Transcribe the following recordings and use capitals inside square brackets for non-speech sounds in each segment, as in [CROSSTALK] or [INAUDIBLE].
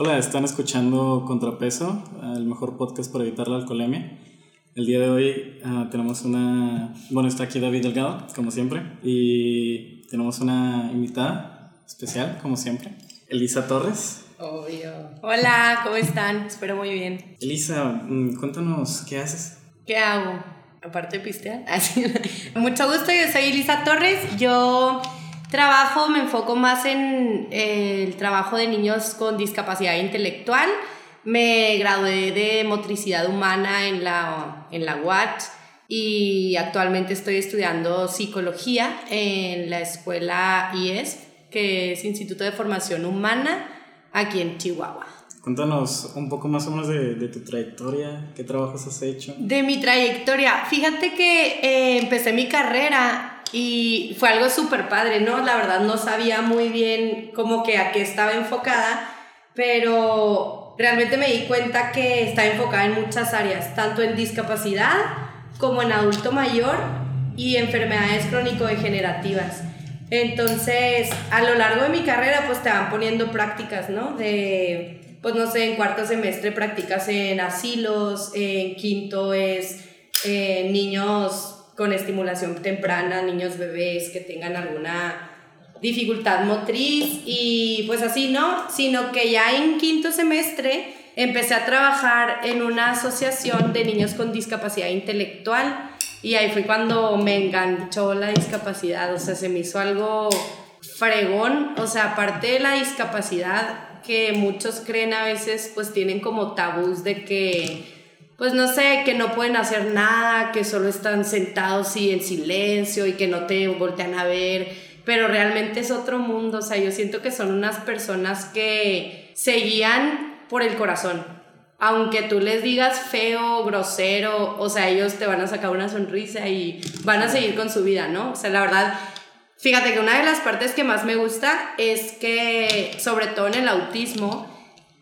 Hola, están escuchando Contrapeso, el mejor podcast para evitar la alcoholemia. El día de hoy uh, tenemos una... Bueno, está aquí David Delgado, como siempre, y tenemos una invitada especial, como siempre, Elisa Torres. Obvio. Hola, ¿cómo están? Espero muy bien. Elisa, mm, cuéntanos, ¿qué haces? ¿Qué hago? Aparte de pistear. [LAUGHS] Mucho gusto, yo soy Elisa Torres. Yo trabajo, me enfoco más en el trabajo de niños con discapacidad intelectual. Me gradué de motricidad humana en la, en la UAT y actualmente estoy estudiando psicología en la escuela IES, que es Instituto de Formación Humana, aquí en Chihuahua. Cuéntanos un poco más o menos de, tu trayectoria, qué trabajos has hecho. De mi trayectoria, fíjate que eh, empecé mi carrera y fue algo súper padre, ¿no? La verdad no sabía muy bien como que a qué estaba enfocada, pero realmente me di cuenta que estaba enfocada en muchas áreas, tanto en discapacidad como en adulto mayor y enfermedades crónico-degenerativas. Entonces, a lo largo de mi carrera, pues te van poniendo prácticas, ¿no? De, pues no sé, en cuarto semestre practicas en asilos, en quinto es eh, niños con estimulación temprana, niños bebés que tengan alguna dificultad motriz y pues así, ¿no? Sino que ya en quinto semestre empecé a trabajar en una asociación de niños con discapacidad intelectual y ahí fue cuando me enganchó la discapacidad, o sea, se me hizo algo fregón, o sea, aparte de la discapacidad que muchos creen a veces, pues tienen como tabús de que pues no sé, que no pueden hacer nada, que solo están sentados y en silencio y que no te voltean a ver, pero realmente es otro mundo, o sea, yo siento que son unas personas que se guían por el corazón. Aunque tú les digas feo, grosero, o sea, ellos te van a sacar una sonrisa y van a seguir con su vida, ¿no? O sea, la verdad, fíjate que una de las partes que más me gusta es que, sobre todo en el autismo,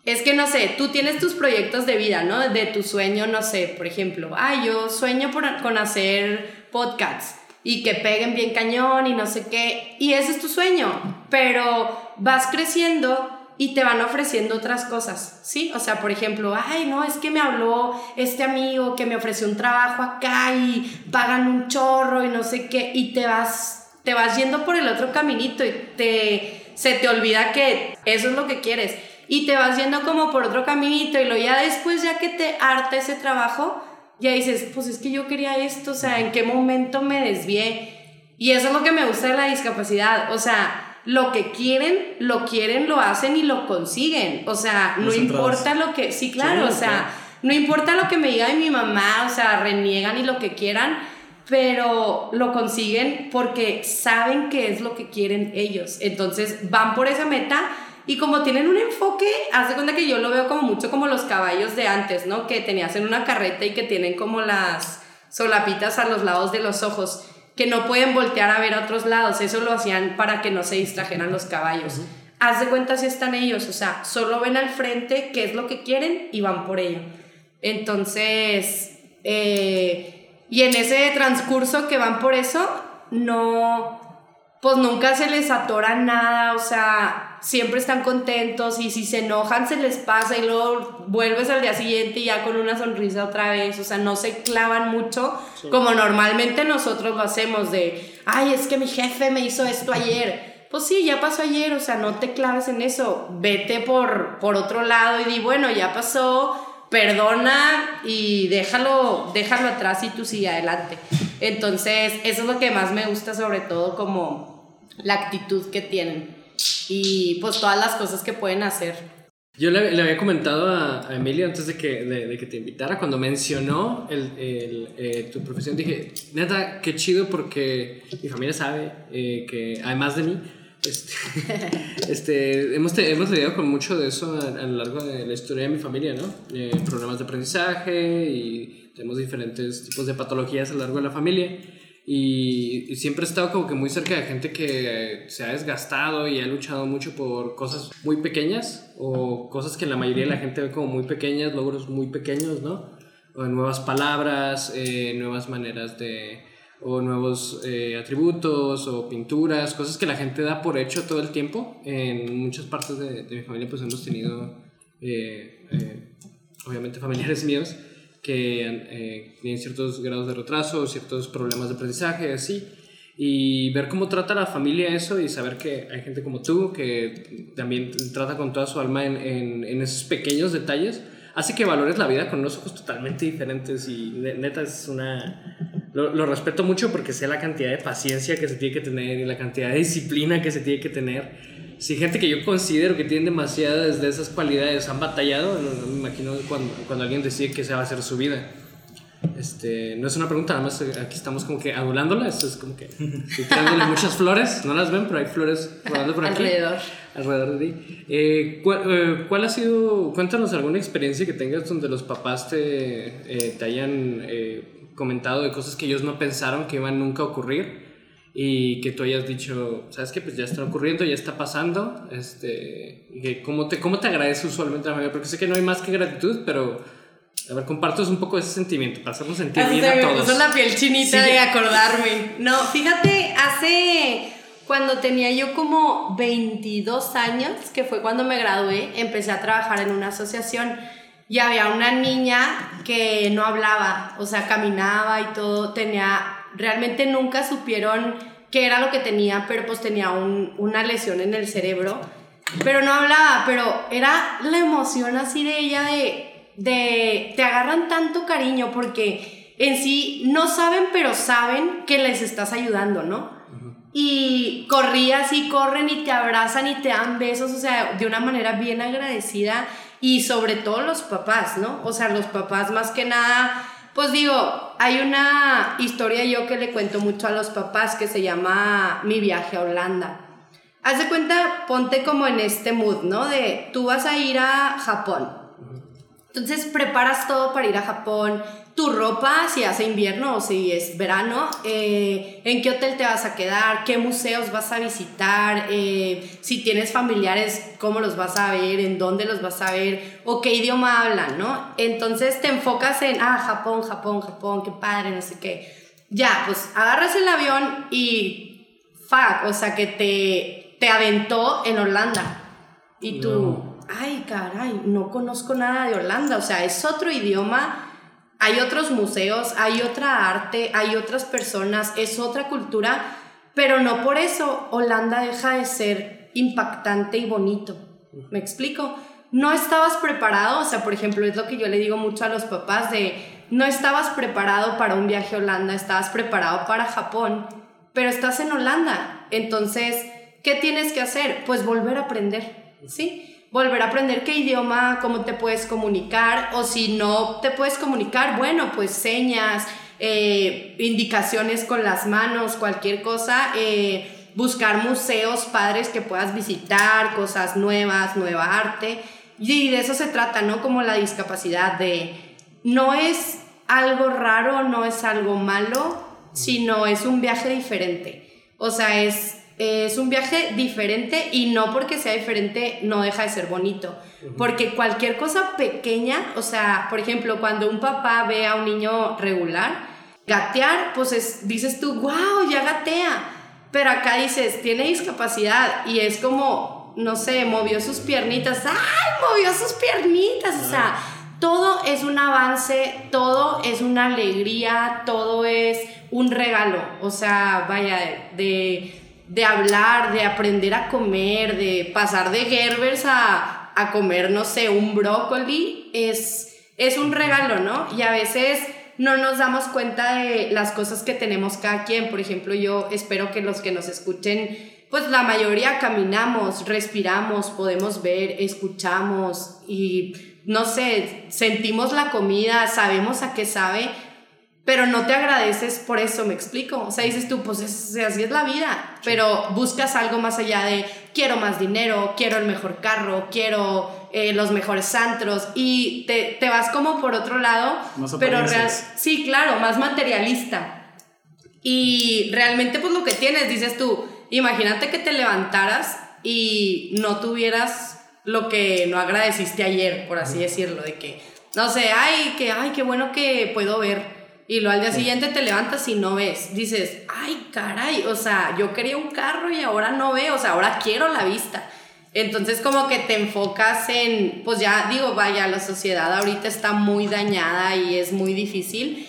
es que no sé, tú tienes tus proyectos de vida, ¿no? De tu sueño, no sé, por ejemplo, ah, yo sueño con hacer podcasts y que peguen bien cañón y no sé qué, y ese es tu sueño, pero vas creciendo y te van ofreciendo otras cosas, ¿sí? O sea, por ejemplo, ay, no, es que me habló este amigo que me ofreció un trabajo acá y pagan un chorro y no sé qué, y te vas, te vas yendo por el otro caminito y te, se te olvida que eso es lo que quieres. Y te vas yendo como por otro caminito y lo ya después, ya que te harta ese trabajo, ya dices, pues es que yo quería esto, o sea, ¿en qué momento me desvié? Y eso es lo que me gusta de la discapacidad, o sea, lo que quieren, lo quieren, lo hacen y lo consiguen, o sea, no importa lo que, sí, claro, o sea, no importa lo que me diga mi mamá, o sea, reniegan y lo que quieran, pero lo consiguen porque saben que es lo que quieren ellos. Entonces van por esa meta y como tienen un enfoque, haz de cuenta que yo lo veo como mucho como los caballos de antes, ¿no? Que tenías en una carreta y que tienen como las solapitas a los lados de los ojos, que no pueden voltear a ver a otros lados. Eso lo hacían para que no se distrajeran los caballos. Haz de cuenta si están ellos, o sea, solo ven al frente qué es lo que quieren y van por ello. Entonces, eh, y en ese transcurso que van por eso, no, pues nunca se les atora nada, o sea, siempre están contentos y si se enojan se les pasa y luego vuelves al día siguiente y ya con una sonrisa otra vez, o sea, no se clavan mucho como normalmente nosotros lo hacemos de, ay, es que mi jefe me hizo esto ayer. Pues sí, ya pasó ayer, o sea, no te claves en eso, vete por, por otro lado y di, bueno, ya pasó, perdona y déjalo, déjalo atrás y tú sigue adelante. Entonces, eso es lo que más me gusta sobre todo como la actitud que tienen y pues todas las cosas que pueden hacer. Yo le, le había comentado a, a, Emilio antes de que, de, que te invitara, cuando mencionó el, eh, tu profesión, dije, neta, qué chido porque mi familia sabe eh, que además de mí, este, [LAUGHS] este, hemos, hemos lidiado con mucho de eso a, a, lo largo de la historia de mi familia, ¿no? Eh, problemas de aprendizaje y tenemos diferentes tipos de patologías a lo largo de la familia. Y, siempre he estado como que muy cerca de gente que se ha desgastado y ha luchado mucho por cosas muy pequeñas o cosas que la mayoría de la gente ve como muy pequeñas, logros muy pequeños, ¿no? O nuevas palabras, eh, nuevas maneras de... o nuevos eh, atributos o pinturas, cosas que la gente da por hecho todo el tiempo. En muchas partes de, de mi familia pues hemos tenido eh, eh, obviamente [LAUGHS] familiares míos, que eh, tienen ciertos grados de retraso, ciertos problemas de aprendizaje, así. Y ver cómo trata la familia eso y saber que hay gente como tú que también trata con toda su alma en, en, en esos pequeños detalles, hace que valores la vida con unos ojos totalmente diferentes y neta es una... Lo, lo, respeto mucho porque sé la cantidad de paciencia que se tiene que tener y la cantidad de disciplina que se tiene que tener si gente que yo considero que tienen demasiadas de esas cualidades han batallado, no, me imagino cuando, cuando, alguien decide que se va a hacer su vida. Este, no es una pregunta, nada más eh, aquí estamos como que adulándola, esto es como que [LAUGHS] tirándole muchas flores, no las ven, pero hay flores rodando por aquí. Alrededor. Alrededor de ti. Eh, ¿cuál, eh, ¿cuál, ha sido, cuéntanos alguna experiencia que tengas donde los papás te, eh, te hayan eh, comentado de cosas que ellos no pensaron que iban nunca a ocurrir? y que tú hayas dicho, ¿sabes qué? Pues ya está ocurriendo, ya está pasando, este, y que cómo te, cómo te agradece usualmente la familia, porque sé que no hay más que gratitud, pero, a ver, compartos un poco ese sentimiento, para hacernos sentir bien a me todos. puso la piel chinita Sí. de acordarme. No, fíjate, hace, cuando tenía yo como 22 años, que fue cuando me gradué, empecé a trabajar en una asociación y había una niña que no hablaba, o sea, caminaba y todo, tenía realmente nunca supieron qué era lo que tenía, pero pues tenía un- una lesión en el cerebro. Pero no hablaba, pero era la emoción así de ella de, de, te agarran tanto cariño porque en sí no saben, pero saben que les estás ayudando, ¿no? Y corrías y corren y te abrazan y te dan besos, o sea, de una manera bien agradecida y sobre todo los papás, ¿no? O sea, los papás más que nada, pues digo, hay una historia yo que le cuento mucho a los papás que se llama Mi viaje a Holanda. Haz de cuenta, ponte como en este mood, ¿no? De tú vas a ir a Japón. Entonces preparas todo para ir a Japón, tu ropa, si hace invierno o si es verano, eh, en qué hotel te vas a quedar, qué museos vas a visitar, eh, si tienes familiares, cómo los vas a ver, en dónde los vas a ver o qué idioma hablan, ¿no? Entonces te enfocas en, ah, Japón, Japón, Japón, qué padre, no sé qué. Ya, pues agarras el avión y, fuck, o sea que te, te aventó en Holanda. Y tú, No. ay, caray, no conozco nada de Holanda, o sea, es otro idioma, hay otros museos, hay otra arte, hay otras personas, es otra cultura, pero no por eso Holanda deja de ser impactante y bonito. ¿Me explico? No estabas preparado, o sea, por ejemplo, es lo que yo le digo mucho a los papás de, no estabas preparado para un viaje a Holanda, estabas preparado para Japón, pero estás en Holanda, entonces, ¿qué tienes que hacer? Pues volver a aprender, ¿sí? Volver a aprender qué idioma, cómo te puedes comunicar, o si no te puedes comunicar, bueno, pues señas, eh, indicaciones con las manos, cualquier cosa, eh, buscar museos padres que puedas visitar, cosas nuevas, nueva arte, y de eso se trata, ¿no? Como la discapacidad, de no es algo raro, no es algo malo, sino es un viaje diferente. O sea, es es un viaje diferente y no porque sea diferente no deja de ser bonito. Porque cualquier cosa pequeña, o sea, por ejemplo, cuando un papá ve a un niño regular, gatear, pues es- dices tú, wow, ya gatea. Pero acá dices, tiene discapacidad y es como, no sé, movió sus piernitas, ¡ay, movió sus piernitas! O sea, todo es un avance, todo es una alegría, todo es un regalo. O sea, vaya, de, de hablar, de aprender a comer, de pasar de Gerbers a, a comer, no sé, un brócoli, es, es un regalo, ¿no? Y a veces no nos damos cuenta de las cosas que tenemos cada quien. Por ejemplo, yo espero que los que nos escuchen, pues la mayoría caminamos, respiramos, podemos ver, escuchamos y no sé, sentimos la comida, sabemos a qué sabe, pero no te agradeces por eso, me explico. O sea, dices tú, pues es- así es la vida, pero buscas algo más allá de quiero más dinero, quiero el mejor carro, quiero eh, los mejores antros y te, te vas como por otro lado, Más pero real, sí, claro, más materialista. Y realmente pues lo que tienes, dices tú, imagínate que te levantaras y no tuvieras lo que no agradeciste ayer, por así decirlo, de que, no sé, ay, que, ay, qué bueno que puedo ver. Y luego al día siguiente te levantas y no ves. Dices, ay, caray, o sea, yo quería un carro y ahora no veo, o sea, ahora quiero la vista. Entonces como que te enfocas en, pues ya digo, vaya, la sociedad ahorita está muy dañada y es muy difícil,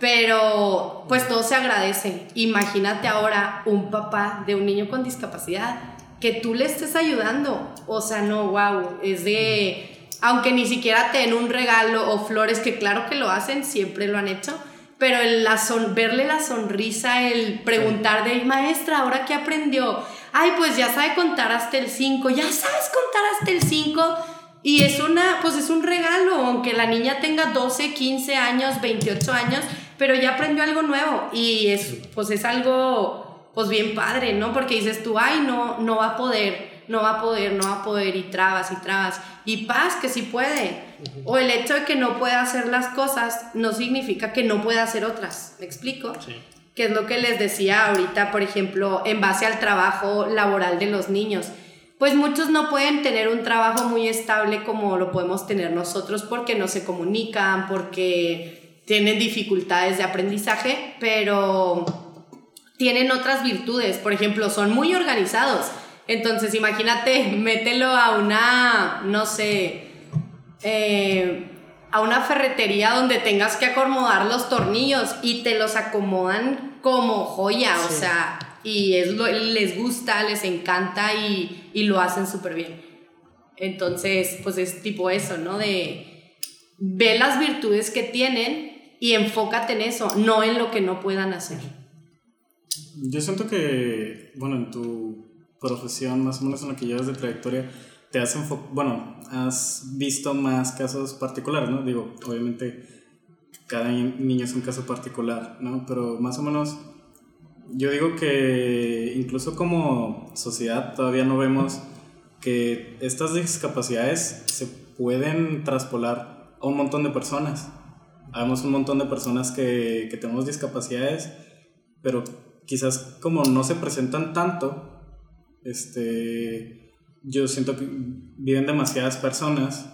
pero pues todo se agradece. Imagínate ahora un papá de un niño con discapacidad que tú le estés ayudando. O sea, no, wow, es de, aunque ni siquiera te den un regalo o flores, que claro que lo hacen, siempre lo han hecho, pero el, la son, verle la sonrisa, el preguntar de maestra, ¿ahora qué aprendió? Ay, pues ya sabe contar hasta el 5, ya sabes contar hasta el 5. Y es una, pues es un regalo, aunque la niña tenga 12, 15 años, 28 años, pero ya aprendió algo nuevo. Y es, pues es algo, pues bien padre, ¿no? Porque dices tú, ay, no, no va a poder, no va a poder, no va a poder, y trabas y trabas. Y paz, que sí puede. O el hecho de que no pueda hacer las cosas no significa que no pueda hacer otras. ¿Me explico? Sí que es lo que les decía ahorita, por ejemplo, en base al trabajo laboral de los niños. Pues muchos no pueden tener un trabajo muy estable como lo podemos tener nosotros porque no se comunican, porque tienen dificultades de aprendizaje, pero tienen otras virtudes. Por ejemplo, son muy organizados. Entonces, imagínate, [LAUGHS] mételo a una, no sé, eh, a una ferretería donde tengas que acomodar los tornillos y te los acomodan como joya, o sea, y es lo, les gusta, les encanta y, y lo hacen súper bien. Entonces, pues es tipo eso, ¿no? De ve las virtudes que tienen y enfócate en eso, no en lo que no puedan hacer. Yo siento que, bueno, en tu profesión, más o menos en lo que llevas de trayectoria, te has bueno, has visto más casos particulares, ¿no? Digo, obviamente cada niño es un caso particular, ¿no? Pero más o menos yo digo que incluso como sociedad todavía no vemos que estas discapacidades se pueden traspolar a un montón de personas. Habemos un montón de personas que, que tenemos discapacidades, pero quizás como no se presentan tanto, este, yo siento que viven demasiadas personas,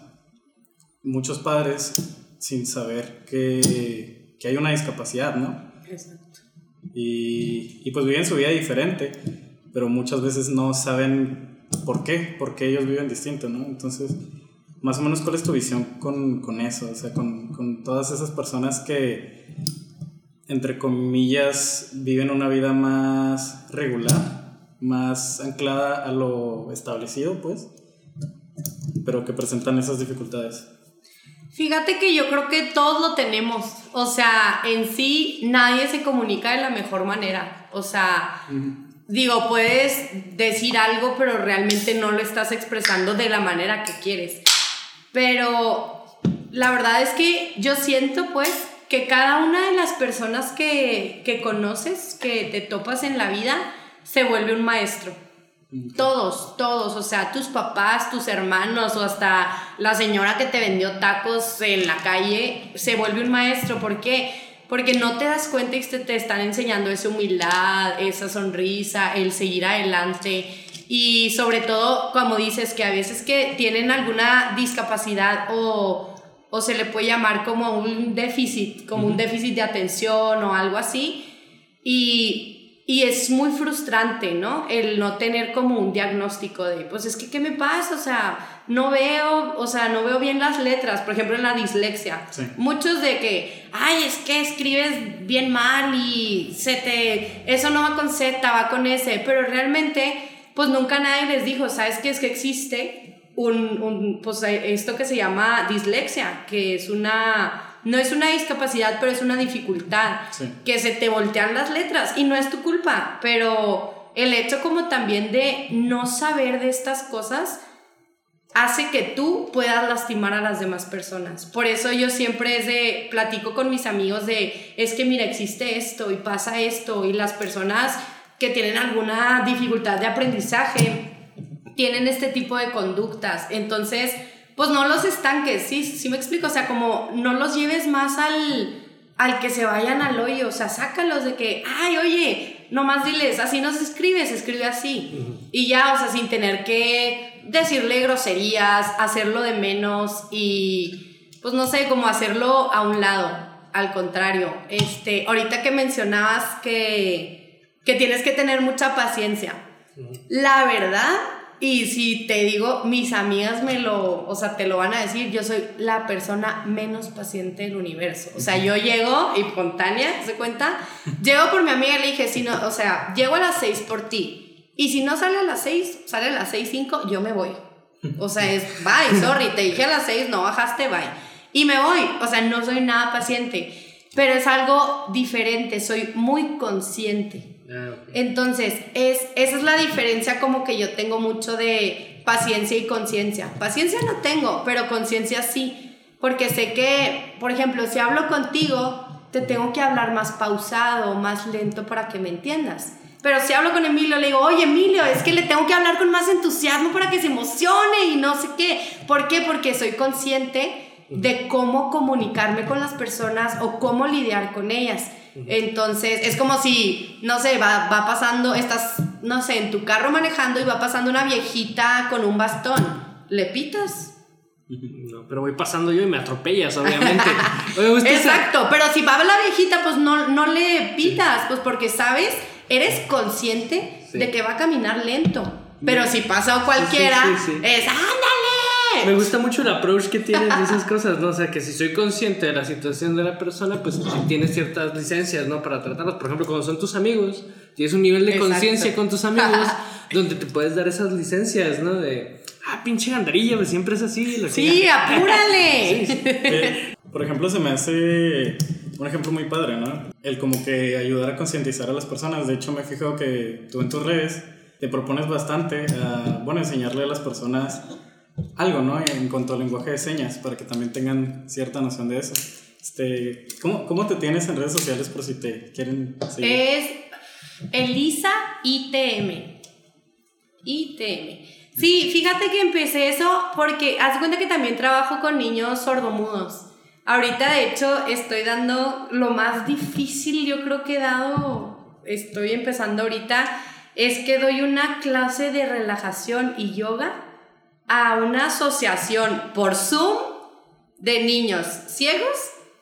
muchos padres, sin saber que, que hay una discapacidad, ¿no? Exacto. Y, y, pues viven su vida diferente, pero muchas veces no saben por qué, por qué ellos viven distinto, ¿no? Entonces, más o menos, ¿cuál es tu visión con, con eso? O sea, con, con todas esas personas que, entre comillas, viven una vida más regular más anclada a lo establecido, pues, pero que presentan esas dificultades. Fíjate que yo creo que todos lo tenemos. O sea, en sí nadie se comunica de la mejor manera. O sea, digo, puedes decir algo, pero realmente no lo estás expresando de la manera que quieres. Pero la verdad es que yo siento, pues, que cada una de las personas que, que conoces, que te topas en la vida, se vuelve un maestro. Todos, todos, o sea, tus papás, tus hermanos o hasta la señora que te vendió tacos en la calle, se vuelve un maestro. ¿Por qué? Porque no te das cuenta y te, te están enseñando esa humildad, esa sonrisa, el seguir adelante. Y sobre todo, como dices, que a veces que tienen alguna discapacidad o, o se le puede llamar como un déficit, como un déficit de atención o algo así. Y y es muy frustrante, ¿no? El no tener como un diagnóstico de, pues es que, ¿qué me pasa? O sea, no veo, o sea, no veo bien las letras, por ejemplo, en la dislexia. Muchos de que, ay, es que escribes bien mal y se te, eso no va con Z, va con S, pero realmente, pues nunca nadie les dijo, ¿sabes qué? Es que existe un, un pues esto que se llama dislexia, que es una no es una discapacidad, pero es una dificultad. Que se te voltean las letras y no es tu culpa, pero el hecho como también de no saber de estas cosas hace que tú puedas lastimar a las demás personas. Por eso yo siempre es de, platico con mis amigos de, es que mira, existe esto y pasa esto y las personas que tienen alguna dificultad de aprendizaje tienen este tipo de conductas. Entonces, pues no los estanques, sí, sí me explico, o sea, como no los lleves más al, al que se vayan al hoyo, o sea, sácalos de que, ay, oye, nomás diles, así no se escribe, se escribe así. Y ya, o sea, sin tener que decirle groserías, hacerlo de menos y, pues no sé, como hacerlo a un lado. Al contrario, este, ahorita que mencionabas que, que tienes que tener mucha paciencia, la verdad y si te digo, mis amigas me lo, o sea, te lo van a decir, yo soy la persona menos paciente del universo. O sea, yo llego, espontánea, ¿se cuenta? Llego por mi amiga y le dije, si no, o sea, llego a las 6 por ti. Y si no sale a las 6, sale a las 6, 5, yo me voy. O sea, es, bye, sorry, te dije a las 6, no bajaste, bye. Y me voy. O sea, no soy nada paciente. Pero es algo diferente, soy muy consciente. Ah, Entonces, es, esa es la diferencia como que yo tengo mucho de paciencia y conciencia. Paciencia no tengo, pero conciencia sí. Porque sé que, por ejemplo, si hablo contigo, te tengo que hablar más pausado, más lento para que me entiendas. Pero si hablo con Emilio, le digo, oye Emilio, es que le tengo que hablar con más entusiasmo para que se emocione y no sé qué. ¿Por qué? Porque soy consciente de cómo comunicarme con las personas o cómo lidiar con ellas. Entonces, es como si, no sé, va, va pasando, estás, no sé, en tu carro manejando y va pasando una viejita con un bastón. ¿Le pitas? [LAUGHS] No, pero voy pasando yo y me atropellas, obviamente. [LAUGHS] Exacto, pero si va la viejita, pues no, no le pitas, pues porque sabes, eres consciente de que va a caminar lento. Pero si pasa cualquiera, es ¡ándale! Me gusta mucho el approach que tienes de esas cosas, ¿no? O sea, que si soy consciente de la situación de la persona, pues tienes ciertas licencias, ¿no? Para tratarlos. Por ejemplo, cuando son tus amigos, tienes un nivel de conciencia con tus amigos [LAUGHS] donde te puedes dar esas licencias, ¿no? De, ah, pinche gandarilla, pues siempre es así. sí, apúrale. [LAUGHS] Eh, por ejemplo, se me hace un ejemplo muy padre, ¿no? El como que ayudar a concientizar a las personas. De hecho, me fijo que tú en tus redes te propones bastante a, bueno, enseñarle a las personas algo, ¿no? En cuanto al lenguaje de señas, para que también tengan cierta noción de eso. Este, ¿cómo, ¿Cómo te tienes en redes sociales por si te quieren seguir? Es Elisa ITM. ITM. Sí, fíjate que empecé eso porque haz cuenta que también trabajo con niños sordomudos. Ahorita, de hecho, estoy dando lo más difícil, yo creo que he dado, estoy empezando ahorita, es que doy una clase de relajación y yoga a una asociación por Zoom de niños ciegos,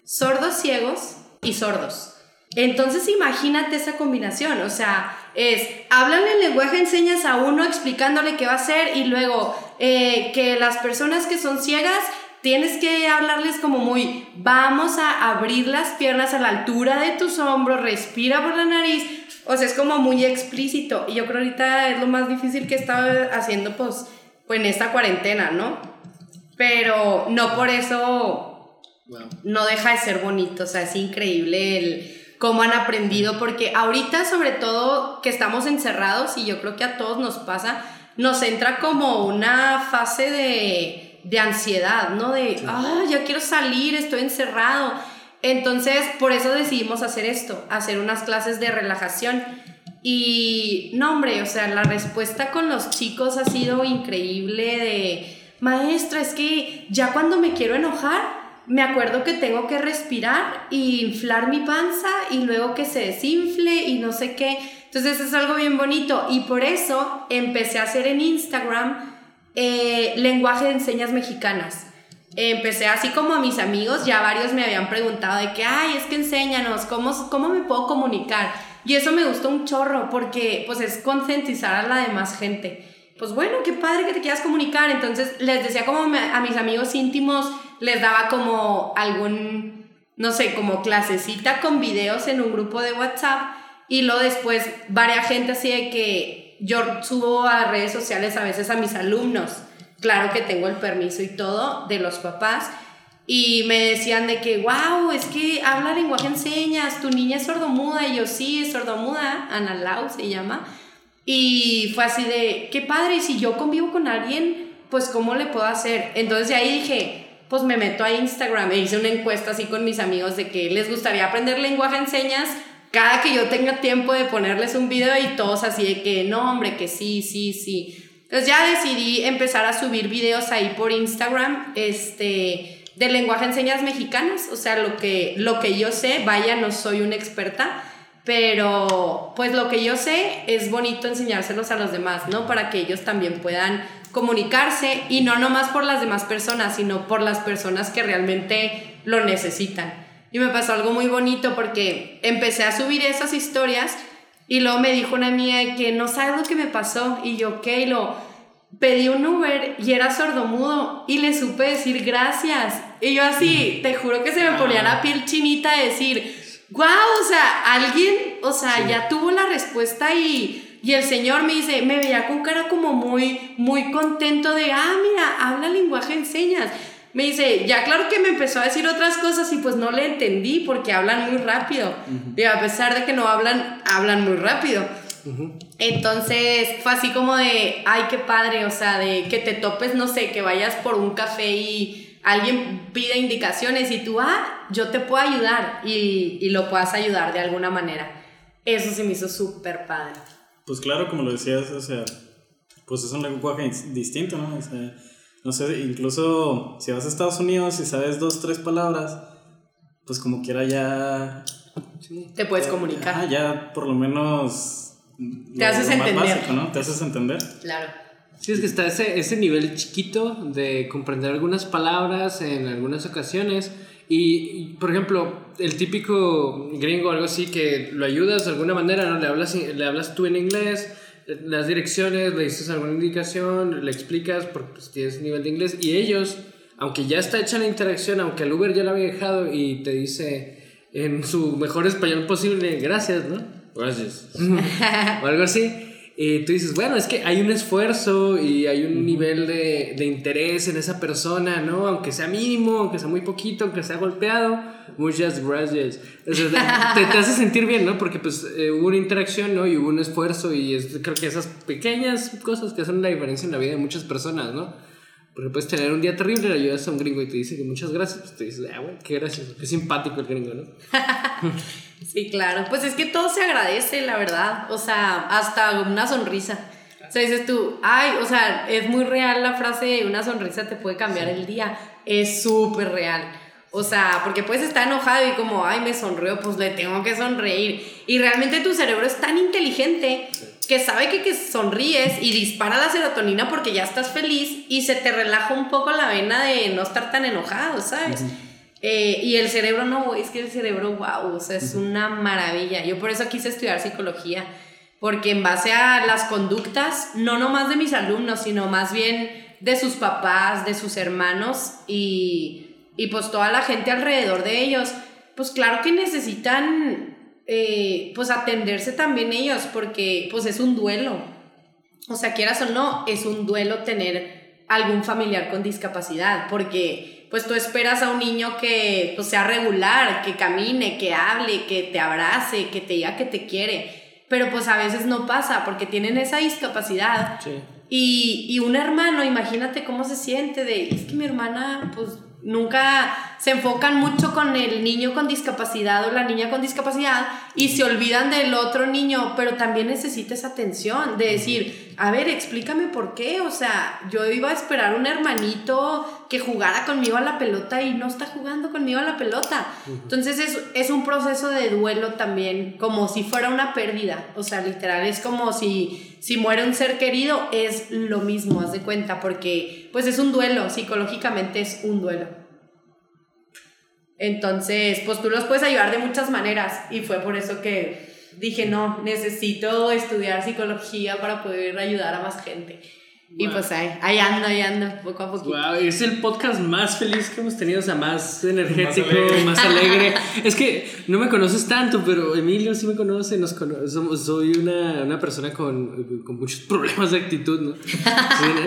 sordos ciegos y sordos. Entonces imagínate esa combinación, o sea, es, hablan el lenguaje enseñas a uno explicándole qué va a hacer y luego eh, que las personas que son ciegas tienes que hablarles como muy, vamos a abrir las piernas a la altura de tus hombros, respira por la nariz, o sea, es como muy explícito y yo creo ahorita es lo más difícil que he estado haciendo pues pues, en esta cuarentena, ¿no? Pero no por eso no deja de ser bonito, o sea, es increíble el cómo han aprendido, porque ahorita sobre todo que estamos encerrados y yo creo que a todos nos pasa, nos entra como una fase de, de ansiedad, ¿no? De, ah, ya quiero salir, estoy encerrado. Entonces, por eso decidimos hacer esto, hacer unas clases de relajación y no, hombre, o sea, la respuesta con los chicos ha sido increíble de, maestra, es que ya cuando me quiero enojar, me acuerdo que tengo que respirar e inflar mi panza y luego que se desinfle y no sé qué. Entonces es algo bien bonito y por eso empecé a hacer en Instagram eh, lenguaje de enseñas mexicanas. Empecé así como a mis amigos, ya varios me habían preguntado de que, ay, es que enséñanos, ¿cómo, cómo me puedo comunicar? Y eso me gustó un chorro porque pues es concientizar a la demás gente. Pues bueno, qué padre que te quieras comunicar. Entonces les decía como a mis amigos íntimos, les daba como algún, no sé, como clasecita con videos en un grupo de WhatsApp. Y luego después varias gente así de que yo subo a redes sociales a veces a mis alumnos. Claro que tengo el permiso y todo de los papás y me decían de que, wow, es que habla lenguaje en señas, tu niña es sordomuda. Y yo, sí, es sordomuda, Ana Lau se llama. Y fue así de, qué padre, si yo convivo con alguien, pues ¿cómo le puedo hacer? Entonces de ahí dije, pues me meto a Instagram e hice una encuesta así con mis amigos de que les gustaría aprender lenguaje en señas cada que yo tenga tiempo de ponerles un video y todos así de que, no, hombre, que sí, sí, sí. Entonces ya decidí empezar a subir videos ahí por Instagram, este de lenguaje en señas mexicanas, o sea, lo que, lo que yo sé, vaya, no soy una experta, pero pues lo que yo sé es bonito enseñárselos a los demás, ¿no? Para que ellos también puedan comunicarse y no nomás por las demás personas, sino por las personas que realmente lo necesitan. Y me pasó algo muy bonito porque empecé a subir esas historias y luego me dijo una amiga que no sabes lo que me pasó y yo, ok, lo pedí un Uber y era sordomudo y le supe decir gracias. Y yo así, te juro que se me ponía la piel chinita de decir, wow, o sea, alguien, o sea, ya tuvo la respuesta y, y el señor me dice, me veía con cara como muy, muy contento de, ah, mira, habla lenguaje en señas. Me dice, ya claro que me empezó a decir otras cosas y pues no le entendí porque hablan muy rápido. Y a pesar de que no hablan, hablan muy rápido. Entonces fue así como de, ay, qué padre, o sea, de que te topes, no sé, que vayas por un café y alguien pide indicaciones y tú, ah, yo te puedo ayudar y, y lo puedas ayudar de alguna manera. Eso se me hizo súper padre. Pues claro, como lo decías, o sea, pues es un lenguaje distinto, ¿no? O sea, no sé, incluso si vas a Estados Unidos y sabes dos, tres palabras, pues como quiera ya... Te puedes comunicar. Ah, ya por lo menos... Te haces entender. Básico, ¿no? Te haces entender. Claro. Sí, es que está ese, ese nivel chiquito de comprender algunas palabras en algunas ocasiones. Y, por ejemplo, el típico gringo o algo así que lo ayudas de alguna manera, ¿no? Le hablas, le hablas tú en inglés, las direcciones, le dices alguna indicación, le explicas porque pues, tienes nivel de inglés y ellos, aunque ya está hecha la interacción, aunque el Uber ya lo había dejado y te dice en su mejor español posible, gracias, ¿no? Gracias. o algo así y tú dices, bueno, es que hay un esfuerzo y hay un nivel de, de, interés en esa persona, ¿no? Aunque sea mínimo, aunque sea muy poquito, aunque sea golpeado, muchas gracias. O sea, te, te, hace sentir bien, ¿no? Porque pues eh, hubo una interacción, ¿no? Y hubo un esfuerzo y es, creo que esas pequeñas cosas que hacen la diferencia en la vida de muchas personas, ¿no? Porque puedes tener un día terrible, le ayudas a un gringo y te dice que muchas gracias, pues te dices, ah, bueno, qué gracioso, qué simpático el gringo, ¿no? [LAUGHS] sí, claro, pues es que todo se agradece, la verdad, o sea, hasta una sonrisa. O sea, dices tú, ay, o sea, es muy real la frase, una sonrisa te puede cambiar el día, es súper real. O sea, porque puedes estar enojado y como, ay, me sonrió, pues le tengo que sonreír. Y realmente tu cerebro es tan inteligente que sabe que, que sonríes y dispara la serotonina porque ya estás feliz y se te relaja un poco la vena de no estar tan enojado, ¿sabes? Eh, y el cerebro no, es que el cerebro, wow, o sea, es una maravilla. Yo por eso quise estudiar psicología, porque en base a las conductas, no nomás de mis alumnos, sino más bien de sus papás, de sus hermanos y y pues toda la gente alrededor de ellos, pues claro que necesitan eh, pues atenderse también ellos porque pues es un duelo. O sea, quieras o no, es un duelo tener algún familiar con discapacidad porque pues tú esperas a un niño que pues, sea regular, que camine, que hable, que te abrace, que te diga que te quiere. Pero pues a veces no pasa porque tienen esa discapacidad. Y, y un hermano, imagínate cómo se siente de, es que mi hermana pues Nunca se enfocan mucho con el niño con discapacidad o la niña con discapacidad y se olvidan del otro niño, pero también necesita esa atención de decir, a ver, explícame por qué, o sea, yo iba a esperar un hermanito que jugara conmigo a la pelota y no está jugando conmigo a la pelota. Entonces es, es un proceso de duelo también, como si fuera una pérdida, o sea, literal, es como si, si muere un ser querido, es lo mismo, haz de cuenta, porque pues es un duelo, psicológicamente es un duelo. Entonces, pues tú los puedes ayudar de muchas maneras y fue por eso que dije, no, necesito estudiar psicología para poder ayudar a más gente. Y pues ahí, ahí ando, ahí ando, poco a poco. Wow, es el podcast más feliz que hemos tenido, o sea, más energético, más alegre. [LAUGHS] es que no me conoces tanto, pero Emilio sí me conoce, nos somos, soy una, una persona con, con, muchos [LAUGHS] problemas de actitud, ¿no?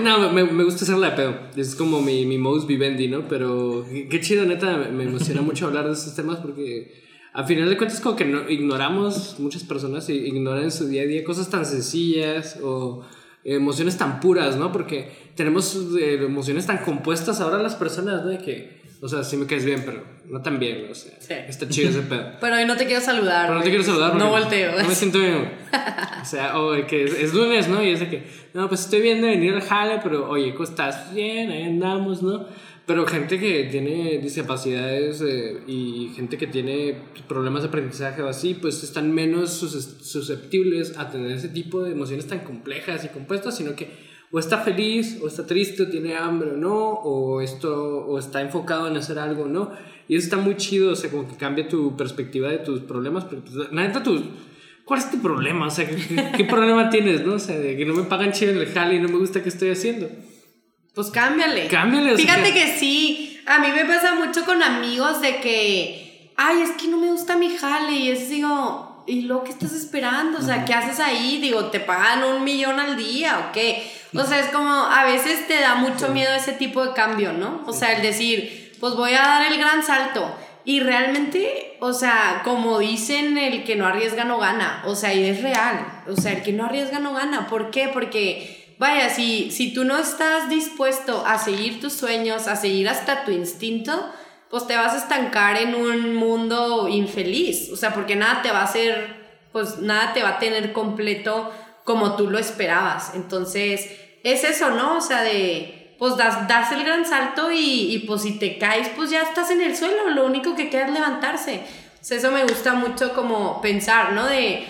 no, me, me, gusta hacerla de pedo, es como mi, mi modus vivendi, ¿no? Pero qué, chido, neta, me emociona mucho hablar de estos temas porque a final de cuentas como que no, ignoramos, muchas personas ignoran en su día a día cosas tan sencillas o emociones tan puras, ¿no? Porque tenemos eh, emociones tan compuestas ahora las personas, ¿no? De que, o sea, sí me caes bien, pero no tan bien, o sea, está chido ese pedo. [LAUGHS] pero hoy no te quiero saludar. Pero no te quiero saludar. No volteo. No me siento bien. [LAUGHS] o sea, o que es, lunes, ¿no? Y es de que, no, pues estoy bien de venir al jale, pero oye, ¿cómo estás? Bien, ahí andamos, ¿no? Pero gente que tiene discapacidades eh, y gente que tiene problemas de aprendizaje o así, pues están menos susceptibles a tener ese tipo de emociones tan complejas y compuestas, sino que o está feliz, o está triste, o tiene hambre o no, o, esto, o está enfocado en hacer algo o no. Y eso está muy chido, o sea, como que cambia tu perspectiva de tus problemas, pero pues, la neta tus ¿cuál es tu problema? O sea, ¿qué, qué problema tienes, no? O sea, de que no me pagan chido en el jale y no me gusta qué estoy haciendo. Pues cámbiale. Cámbiale, Fíjate que- que sí, a mí me pasa mucho con amigos de que, ay, es que no me gusta mi jale y es digo, ¿y lo que estás esperando? O sea, ¿qué haces ahí? Digo, ¿te pagan un millón al día o qué? O sea, es como, a veces te da mucho miedo ese tipo de cambio, ¿no? O sea, el decir, pues voy a dar el gran salto. Y realmente, o sea, como dicen, el que no arriesga no gana. O sea, y es real. O sea, el que no arriesga no gana. ¿Por qué? Porque, vaya, si, si tú no estás dispuesto a seguir tus sueños, a seguir hasta tu instinto, pues te vas a estancar en un mundo infeliz. O sea, porque nada te va a hacer, pues nada te va a tener completo como tú lo esperabas. Entonces, es eso, ¿no? O sea, de pues das, das el gran salto y, y, pues si te caes, pues ya estás en el suelo, lo único que queda es levantarse. O sea, eso me gusta mucho como pensar, ¿no? De,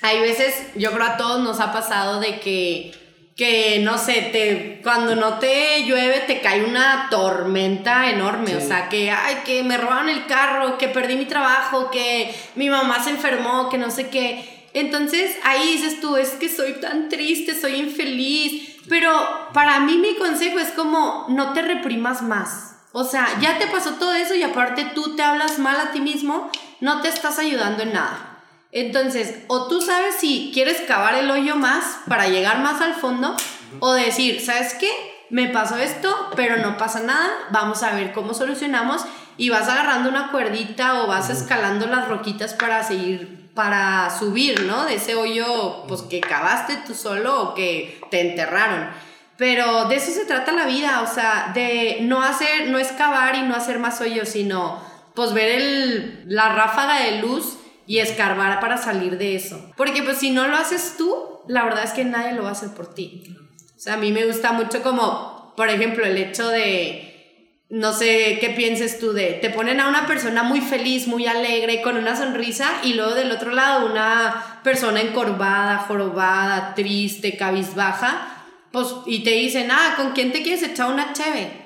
hay veces, yo creo a todos nos ha pasado de que, que no sé, te, cuando no te llueve te cae una tormenta enorme, o sea, que, ay, que me robaron el carro, que perdí mi trabajo, que mi mamá se enfermó, que no sé qué. Entonces ahí dices tú, es que soy tan triste, soy infeliz, pero para mí mi consejo es como no te reprimas más. O sea, ya te pasó todo eso y aparte tú te hablas mal a ti mismo, no te estás ayudando en nada. Entonces, o tú sabes si quieres cavar el hoyo más para llegar más al fondo, o decir, ¿sabes qué? Me pasó esto, pero no pasa nada, vamos a ver cómo solucionamos y vas agarrando una cuerdita o vas escalando las roquitas para seguir, para subir, ¿no? De ese hoyo, pues que cavaste tú solo o que te enterraron. Pero de eso se trata la vida, o sea, de no hacer, no excavar y no hacer más hoyos, sino pues ver el, la ráfaga de luz y escarbar para salir de eso. Porque pues si no lo haces tú, la verdad es que nadie lo va a hacer por ti. O sea, a mí me gusta mucho como, por ejemplo, el hecho de, no sé qué pienses tú de, te ponen a una persona muy feliz, muy alegre, con una sonrisa, y luego del otro lado una persona encorvada, jorobada, triste, cabizbaja, pues, y te dicen, ah, ¿con quién te quieres echar una cheve?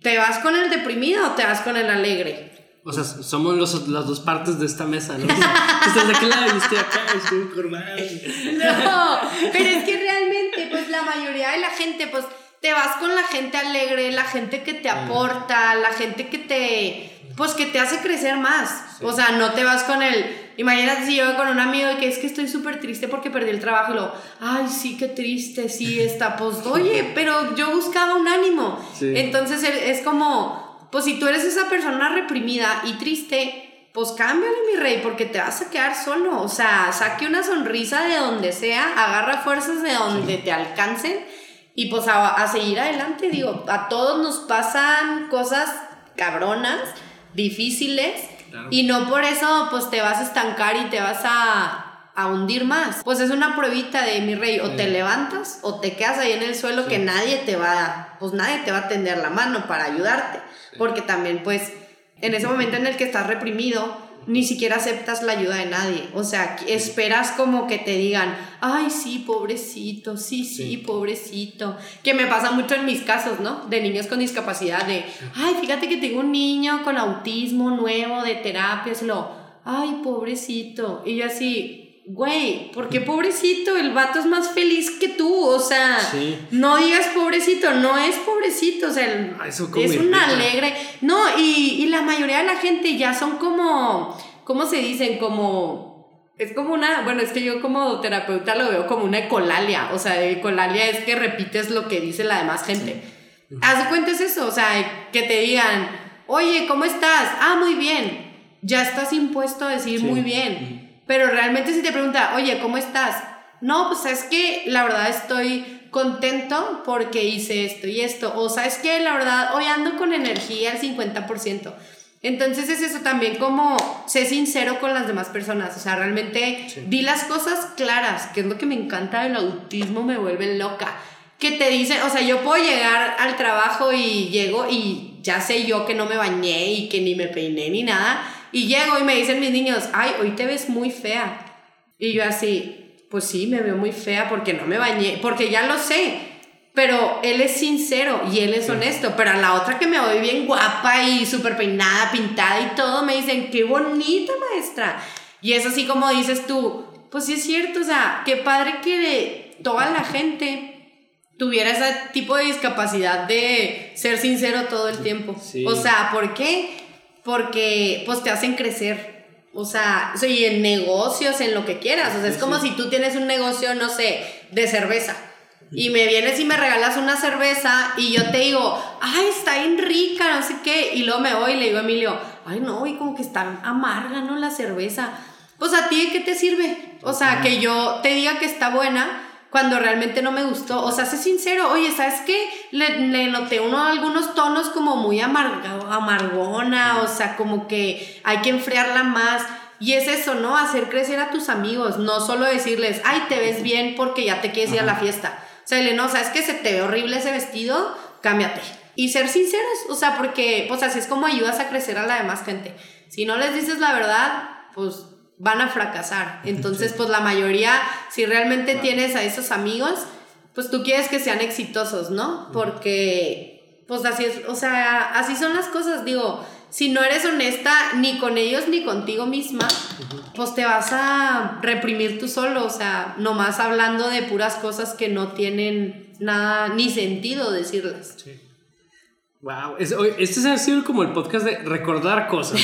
¿Te vas con el deprimido o te vas con el alegre? O sea, somos los, las dos partes de esta mesa, ¿no? [LAUGHS] Estás de aquel lado y estoy acá, estoy encorvado. No, pero es que realmente, pues la mayoría de la gente, pues te vas con la gente alegre, la gente que te aporta, la gente que te, pues que te hace crecer más. O sea, no te vas con el, imagínate si yo voy con un amigo y que es que estoy súper triste porque perdí el trabajo y lo, ay, sí, qué triste, sí, está, pues, oye, pero yo buscaba un ánimo. Sí. Entonces es como, pues si tú eres esa persona reprimida y triste, pues cámbiale, mi rey, porque te vas a quedar solo. O sea, saque una sonrisa de donde sea, agarra fuerzas de donde te alcancen y pues a, a seguir adelante. Digo, a todos nos pasan cosas cabronas, difíciles, Claro. y no por eso pues te vas a estancar y te vas a, a hundir más. Pues es una pruebita de mi rey, o te levantas o te quedas ahí en el suelo que nadie te va, pues nadie te va a tender la mano para ayudarte, porque también pues en ese momento en el que estás reprimido, ni siquiera aceptas la ayuda de nadie. O sea, esperas como que te digan, ay, sí, pobrecito, sí, sí, Sí. pobrecito. Que me pasa mucho en mis casos, ¿no? De niños con discapacidad, de, ay, fíjate que tengo un niño con autismo nuevo de terapias, lo, ay, pobrecito. Y yo así, güey, ¿por qué pobrecito? El vato es más feliz que tú, o sea, Sí. no digas pobrecito, no es pobrecito, o sea, el- Ah, eso es un alegre. No, y, y la mayoría de la gente ya son como, ¿cómo se dicen? Como, es como una, bueno, es que yo como terapeuta lo veo como una ecolalia, o sea, ecolalia es que repites lo que dice la demás gente. Haz de cuenta es eso, o sea, que te digan, oye, ¿cómo estás? Ah, muy bien. Ya estás impuesto a decir Sí. muy bien. Pero realmente si te pregunta, oye, ¿cómo estás? No, pues es que la verdad estoy contento porque hice esto y esto. O sabes que la verdad hoy ando con energía al 50%. Entonces es eso también como sé sincero con las demás personas. O sea, realmente Sí. di las cosas claras, que es lo que me encanta del autismo, me vuelve loca. Que te dicen, o sea, yo puedo llegar al trabajo y llego y ya sé yo que no me bañé y que ni me peiné ni nada. Y llego y me dicen mis niños, ay, hoy te ves muy fea. Y yo así, pues sí, me veo muy fea porque no me bañé, porque ya lo sé. Pero él es sincero y él es honesto. Pero a la otra que me voy bien guapa y súper peinada, pintada y todo, me dicen, qué bonita maestra. Y es así como dices tú, pues sí es cierto, o sea, qué padre que toda la gente tuviera ese tipo de discapacidad de ser sincero todo el tiempo. Sí. O sea, ¿por qué? Porque pues te hacen crecer. O sea, y en negocios, en lo que quieras. O sea, es como si tú tienes un negocio, no sé, de cerveza. Y me vienes y me regalas una cerveza y yo te digo, ay, está bien rica, no sé qué. Y luego me voy y le digo a Emilio, ay, no, y como que está amarga, ¿no? La cerveza. Pues a ti, ¿de qué te sirve? O sea, que yo te diga que está buena cuando realmente no me gustó. O sea, sé sincero, oye, ¿sabes qué? Le, le noté uno algunos tonos como muy amarga, amargona, o sea, como que hay que enfriarla más. Y es eso, ¿no? Hacer crecer a tus amigos, no solo decirles, ay, te ves bien porque ya te quieres ir a la fiesta. O sea, dile, no, ¿sabes qué? Se te ve horrible ese vestido, cámbiate. Y ser sinceros, o sea, porque pues así es como ayudas a crecer a la demás gente. Si no les dices la verdad, pues van a fracasar. [LAUGHS] Entonces, pues la mayoría, si realmente tienes a esos amigos, pues tú quieres que sean exitosos, ¿no? Porque, pues así es, o sea, así son las cosas, digo, si no eres honesta ni con ellos ni contigo misma, pues te vas a reprimir tú solo, o sea, nomás hablando de puras cosas que no tienen nada ni sentido decirlas. Sí. Wow, es, este ha sido como el podcast de recordar cosas,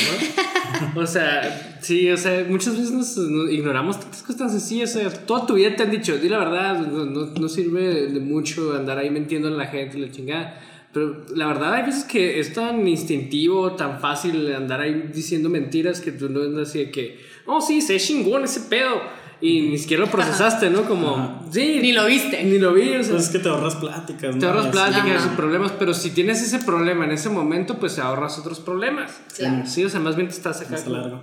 ¿no? [LAUGHS] o sea, sí, o sea, muchas veces nos, nos ignoramos tantas cosas tan sencillas. O sea, toda tu vida te han dicho, di la verdad, no, no, no sirve de mucho andar ahí mintiendo a la gente y la chingada. Pero la verdad, hay veces que es tan instintivo, tan fácil andar ahí diciendo mentiras que tú no andas así de que, oh, sí, se chingón ese pedo. Y ni siquiera lo procesaste, ¿no? Como, sí, Ni lo viste. Ni lo vi, o sea, Pues es que te ahorras pláticas, ¿no? te ahorras pláticas Ajá. y problemas, pero si tienes ese problema en ese momento, pues ahorras otros problemas. Claro. Sí, o sea, más bien te estás acá. Más largo.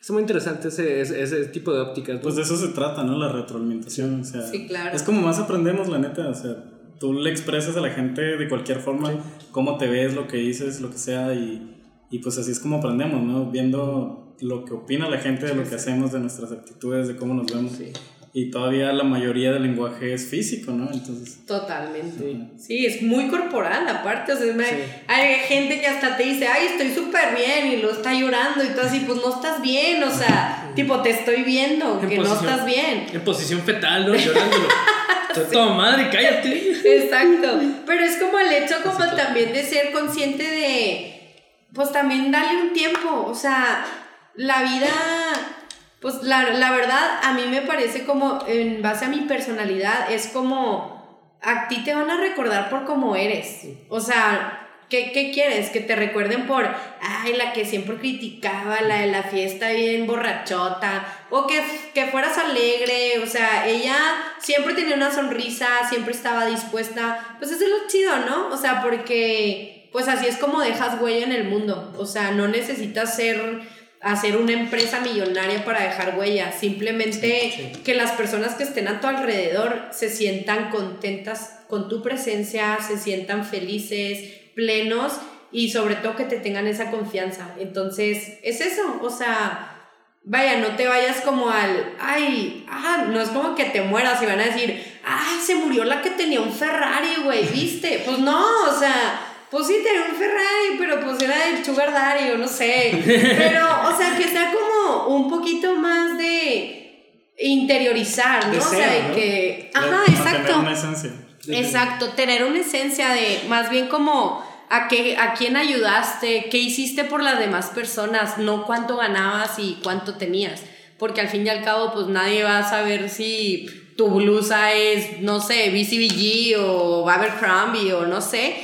Es muy interesante ese, ese, ese tipo de ópticas. ¿no? Pues de eso se trata, ¿no? La retroalimentación. O sea, Sí, claro. Es como más aprendemos, la neta. O sea, tú le expresas a la gente de cualquier forma cómo te ves, lo que dices, lo que sea. Y, y pues así es como aprendemos, ¿no? Viendo lo que opina la gente de lo que hacemos, de nuestras actitudes, de cómo nos vemos. Sí. Y todavía la mayoría del lenguaje es físico, ¿no? Entonces, Totalmente. Sí, es muy corporal aparte. O sea, Sí. hay gente que hasta te dice, ay, estoy súper bien y lo está llorando y tú así, pues no estás bien. O sea, tipo, te estoy viendo En que no estás bien. En posición fetal, ¿no? Llorándolo. [LAUGHS] Toda toda madre, cállate. Exacto. Pero es como el hecho como también de ser consciente de, pues también darle un tiempo. O sea, la vida, pues la, la verdad a mí me parece como, en base a mi personalidad, es como, a ti te van a recordar por cómo eres. O sea... ¿Qué, ¿Qué quieres? Que te recuerden por, ay, la que siempre criticaba, la de la fiesta bien borrachota, o que, que fueras alegre, o sea, ella siempre tenía una sonrisa, siempre estaba dispuesta, pues eso es lo chido, ¿no? O sea, porque, pues así es como dejas huella en el mundo, o sea, no necesitas ser, hacer una empresa millonaria para dejar huella, simplemente que las personas que estén a tu alrededor se sientan contentas con tu presencia, se sientan felices, plenos y sobre todo que te tengan esa confianza. Entonces, es eso, o sea, vaya, no te vayas como al, ay, ah, no es como que te mueras y van a decir, ay, se murió la que tenía un Ferrari, güey, ¿viste? Pues no, o sea, pues sí tenía un Ferrari, pero pues era el Sugar Daddy o no sé. Pero, o sea, que sea como un poquito más de interiorizar, ¿no? De o sea, de ¿no? que, de ajá, mantener exacto. una esencia. Exacto, tener una esencia de más bien como a qué a quién ayudaste, qué hiciste por las demás personas, no cuánto ganabas y cuánto tenías, porque al fin y al cabo pues nadie va a saber si tu blusa es no sé, BCBG o Abercrombie o no sé,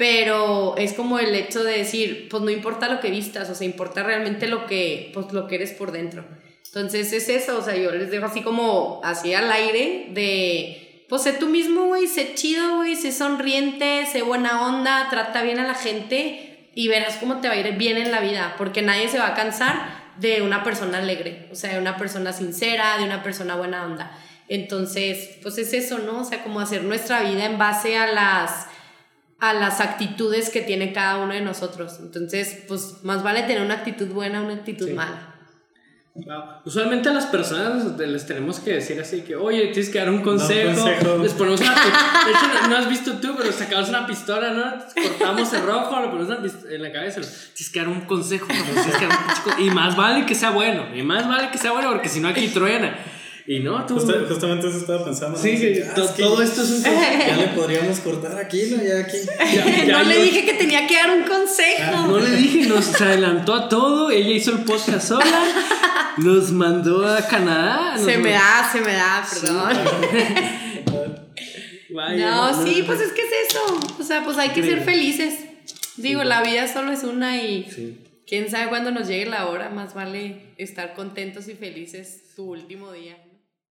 pero es como el hecho de decir, pues no importa lo que vistas, o sea, importa realmente lo que pues lo que eres por dentro. Entonces es eso, o sea, yo les dejo así como así al aire de pues sé tú mismo, güey, sé chido, güey, sé sonriente, sé buena onda, trata bien a la gente y verás cómo te va a ir bien en la vida, porque nadie se va a cansar de una persona alegre, o sea, de una persona sincera, de una persona buena onda. Entonces, pues es eso, ¿no? O sea, como hacer nuestra vida en base a las a las actitudes que tiene cada uno de nosotros. Entonces, pues más vale tener una actitud buena, una actitud Sí. mala. Wow. Usualmente a las personas les tenemos que decir así que, oye, tienes que dar un consejo. consejo. Les ponemos una [LAUGHS] De hecho, no, no has visto tú, pero sacamos una pistola, ¿no? Cortamos el rojo, lo ponemos en la cabeza. Tienes que dar un consejo, ¿no? tienes que dar un pinche con- Y más vale que sea bueno. Y más vale que sea bueno porque si no aquí truena. Y no, tú. Justa- justamente eso estaba pensando. Sí, ¿no? que Ah, to- es que todo esto es un consejo. Ya le [LAUGHS] podríamos cortar aquí, ¿no? Ya aquí. Ya- ya [LAUGHS] no le dije que tenía que dar un consejo. No le dije, nos se adelantó a todo. Ella hizo el podcast sola. Nos mandó a Canadá. nos se me mandó- da, se me da, perdón. [LAUGHS] Vaya, No, sí, pues es que es eso. O sea, pues hay que ser felices. Digo, la vida solo es una y Sí. quién sabe cuándo nos llegue la hora. Más vale estar contentos y felices su último día.